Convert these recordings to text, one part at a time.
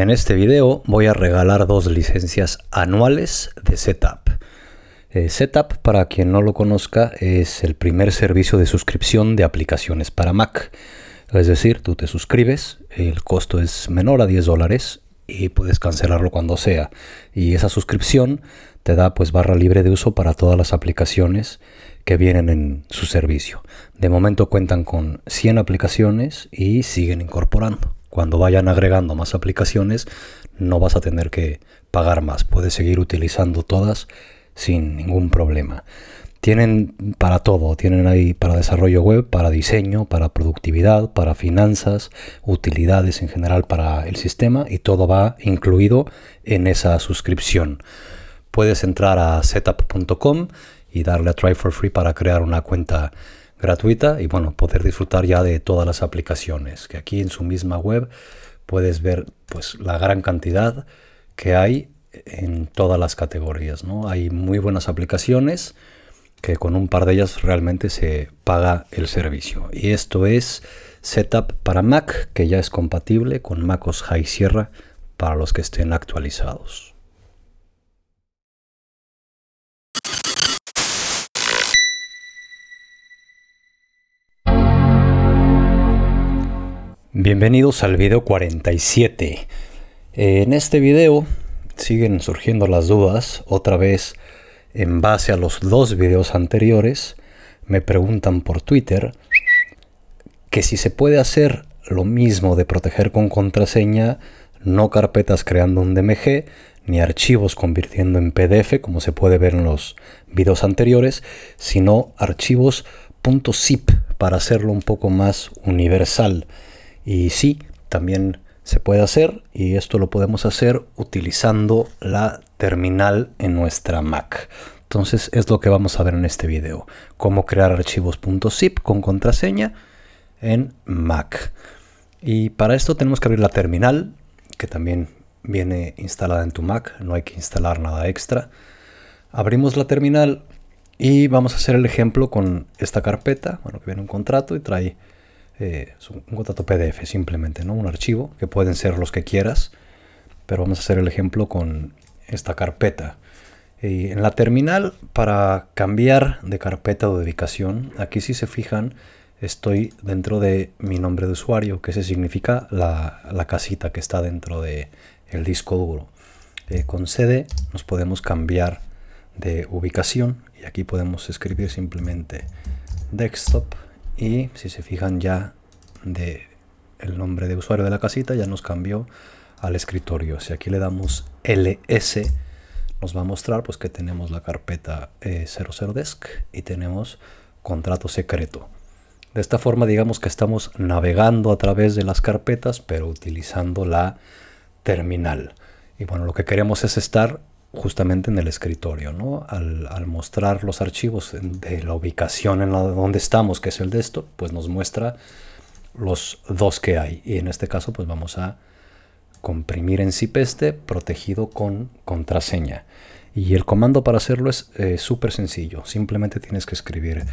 En este video voy a regalar dos licencias anuales de Setup. Eh, Setup, para quien no lo conozca, es el primer servicio de suscripción de aplicaciones para Mac. Es decir, tú te suscribes, el costo es menor a 10 dólares y puedes cancelarlo cuando sea. Y esa suscripción te da pues barra libre de uso para todas las aplicaciones que vienen en su servicio. De momento cuentan con 100 aplicaciones y siguen incorporando. Cuando vayan agregando más aplicaciones no vas a tener que pagar más. Puedes seguir utilizando todas sin ningún problema. Tienen para todo, tienen ahí para desarrollo web, para diseño, para productividad, para finanzas, utilidades en general para el sistema y todo va incluido en esa suscripción. Puedes entrar a setup.com y darle a try for free para crear una cuenta gratuita y bueno, poder disfrutar ya de todas las aplicaciones, que aquí en su misma web puedes ver pues la gran cantidad que hay en todas las categorías. ¿no? Hay muy buenas aplicaciones que con un par de ellas realmente se paga el servicio. Y esto es Setup para Mac, que ya es compatible con MacOS High Sierra para los que estén actualizados. Bienvenidos al video 47. En este video siguen surgiendo las dudas, otra vez en base a los dos videos anteriores, me preguntan por Twitter que si se puede hacer lo mismo de proteger con contraseña, no carpetas creando un DMG, ni archivos convirtiendo en PDF, como se puede ver en los videos anteriores, sino archivos .zip para hacerlo un poco más universal. Y sí, también se puede hacer y esto lo podemos hacer utilizando la terminal en nuestra Mac. Entonces es lo que vamos a ver en este video. Cómo crear archivos .zip con contraseña en Mac. Y para esto tenemos que abrir la terminal, que también viene instalada en tu Mac. No hay que instalar nada extra. Abrimos la terminal y vamos a hacer el ejemplo con esta carpeta. Bueno, que viene un contrato y trae eh, un contrato PDF simplemente, ¿no? Un archivo, que pueden ser los que quieras, pero vamos a hacer el ejemplo con esta carpeta. En la terminal, para cambiar de carpeta o de ubicación, aquí si se fijan, estoy dentro de mi nombre de usuario, que se significa la, casita que está dentro de el disco duro. Eh, con CD nos podemos cambiar de ubicación y aquí podemos escribir simplemente desktop y si se fijan ya de el nombre de usuario de la casita ya nos cambió al escritorio. Si aquí le damos ls nos va a mostrar pues que tenemos la carpeta 00desk eh, y tenemos contrato secreto. De esta forma digamos que estamos navegando a través de las carpetas pero utilizando la terminal. Y bueno, lo que queremos es estar justamente en el escritorio, ¿no? Al, mostrar los archivos de la ubicación en la donde estamos, que es el desktop, pues nos muestra los dos que hay. Y en este caso, pues vamos a comprimir en zip este protegido con contraseña. Y el comando para hacerlo es eh, súper sencillo. Simplemente tienes que escribir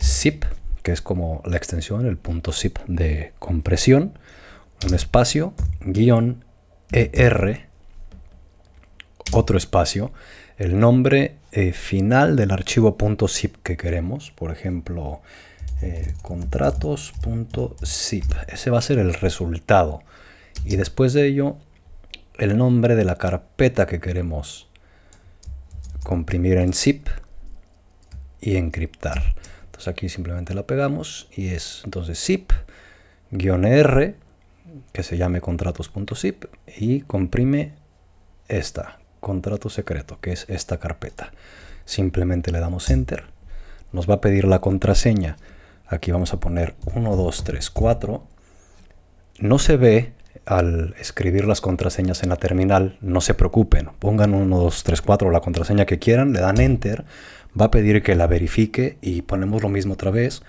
zip, que es como la extensión, el punto zip de compresión, un espacio, guion ER otro espacio, el nombre eh, final del archivo .zip que queremos, por ejemplo, eh, contratos.zip. Ese va a ser el resultado. Y después de ello, el nombre de la carpeta que queremos comprimir en zip y encriptar. Entonces aquí simplemente la pegamos y es entonces zip-r que se llame contratos.zip y comprime esta contrato secreto, que es esta carpeta. Simplemente le damos enter. Nos va a pedir la contraseña. Aquí vamos a poner 1, 2, 3, 4. No se ve al escribir las contraseñas en la terminal, no se preocupen. Pongan 1, 2, 3, 4 la contraseña que quieran, le dan enter. Va a pedir que la verifique y ponemos lo mismo otra vez.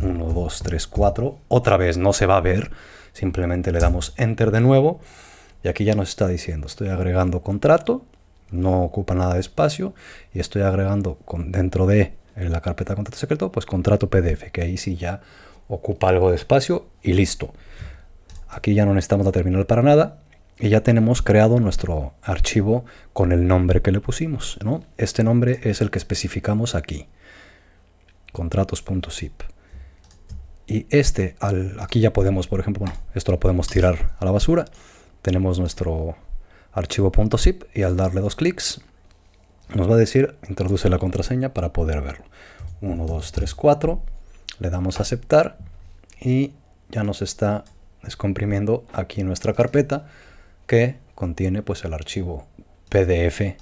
1, 2, 3, 4. Otra vez no se va a ver. Simplemente le damos enter de nuevo. Y aquí ya nos está diciendo, estoy agregando contrato no ocupa nada de espacio y estoy agregando con, dentro de eh, la carpeta contrato secreto, pues contrato PDF, que ahí sí ya ocupa algo de espacio y listo. Aquí ya no necesitamos la terminal para nada y ya tenemos creado nuestro archivo con el nombre que le pusimos. ¿no? Este nombre es el que especificamos aquí, contratos.zip. Y este, aquí ya podemos, por ejemplo, bueno, esto lo podemos tirar a la basura. Tenemos nuestro archivo.zip y al darle dos clics nos va a decir introduce la contraseña para poder verlo. 1, 2, 3, 4. Le damos a aceptar y ya nos está descomprimiendo aquí nuestra carpeta que contiene pues el archivo PDF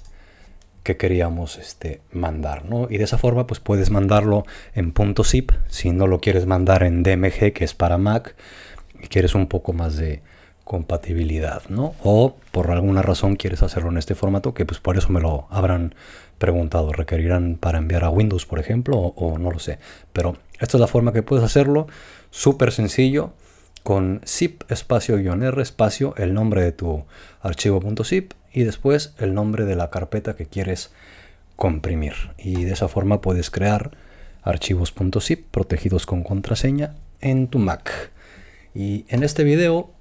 que queríamos este, mandar. ¿no? Y de esa forma pues puedes mandarlo en .zip si no lo quieres mandar en DMG que es para Mac y quieres un poco más de compatibilidad, ¿no? O por alguna razón quieres hacerlo en este formato, que pues por eso me lo habrán preguntado, requerirán para enviar a Windows, por ejemplo, o, no lo sé. Pero esta es la forma que puedes hacerlo, súper sencillo, con zip espacio guion r espacio el nombre de tu archivo.zip y después el nombre de la carpeta que quieres comprimir. Y de esa forma puedes crear archivos.zip protegidos con contraseña en tu Mac. Y en este video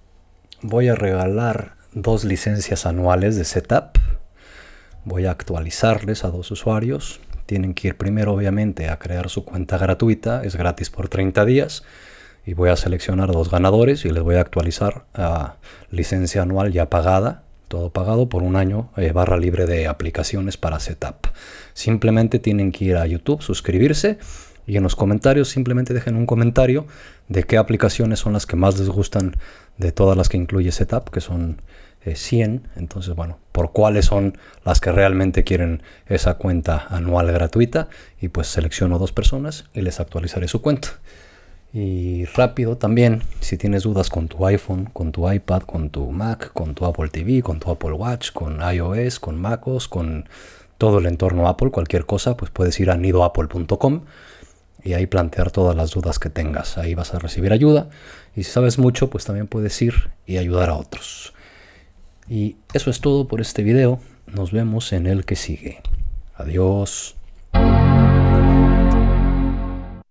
voy a regalar dos licencias anuales de setup. Voy a actualizarles a dos usuarios. Tienen que ir primero obviamente a crear su cuenta gratuita, es gratis por 30 días. Y voy a seleccionar dos ganadores y les voy a actualizar a licencia anual ya pagada, todo pagado por un año, eh, barra libre de aplicaciones para setup. Simplemente tienen que ir a YouTube, suscribirse y en los comentarios simplemente dejen un comentario de qué aplicaciones son las que más les gustan de todas las que incluye Setup, que son 100. Eh, Entonces, bueno, por cuáles son las que realmente quieren esa cuenta anual gratuita. Y pues selecciono dos personas y les actualizaré su cuenta. Y rápido también, si tienes dudas con tu iPhone, con tu iPad, con tu Mac, con tu Apple TV, con tu Apple Watch, con iOS, con MacOS, con todo el entorno Apple, cualquier cosa, pues puedes ir a nidoapple.com y ahí plantear todas las dudas que tengas. Ahí vas a recibir ayuda y si sabes mucho, pues también puedes ir y ayudar a otros. Y eso es todo por este video. Nos vemos en el que sigue. Adiós.